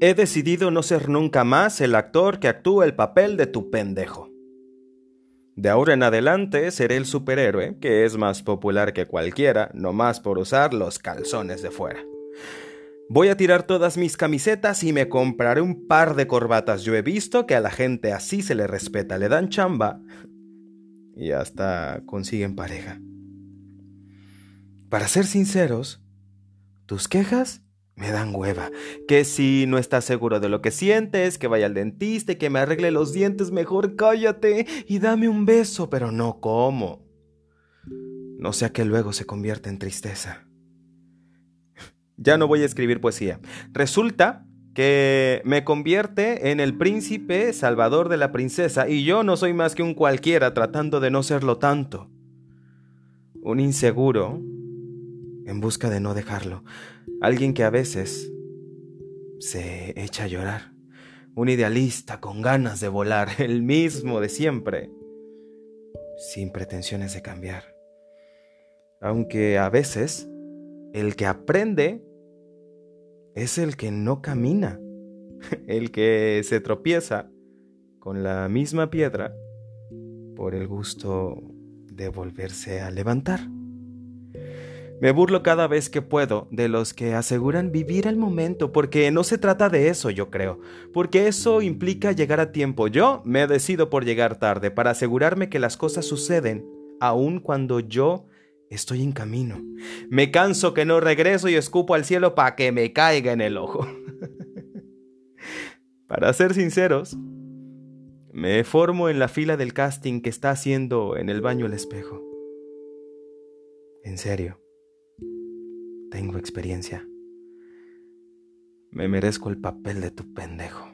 He decidido no ser nunca más el actor que actúa el papel de tu pendejo. De ahora en adelante seré el superhéroe, que es más popular que cualquiera, no más por usar los calzones de fuera. Voy a tirar todas mis camisetas y me compraré un par de corbatas. Yo he visto que a la gente así se le respeta, le dan chamba y hasta consiguen pareja. Para ser sinceros, tus quejas me dan hueva. Que si no estás seguro de lo que sientes, que vaya al dentista y que me arregle los dientes, mejor cállate y dame un beso, pero no como. No sea que luego se convierta en tristeza. Ya no voy a escribir poesía. Resulta que me convierte en el príncipe salvador de la princesa y yo no soy más que un cualquiera tratando de no serlo tanto. Un inseguro en busca de no dejarlo. Alguien que a veces se echa a llorar. Un idealista con ganas de volar, el mismo de siempre, sin pretensiones de cambiar. Aunque a veces el que aprende es el que no camina, el que se tropieza con la misma piedra por el gusto de volverse a levantar. Me burlo cada vez que puedo de los que aseguran vivir el momento, porque no se trata de eso, yo creo, porque eso implica llegar a tiempo. Yo me decido por llegar tarde para asegurarme que las cosas suceden, aun cuando yo estoy en camino. Me canso que no regreso y escupo al cielo para que me caiga en el ojo. para ser sinceros, me formo en la fila del casting que está haciendo en el baño el espejo. En serio. Tengo experiencia. Me merezco el papel de tu pendejo.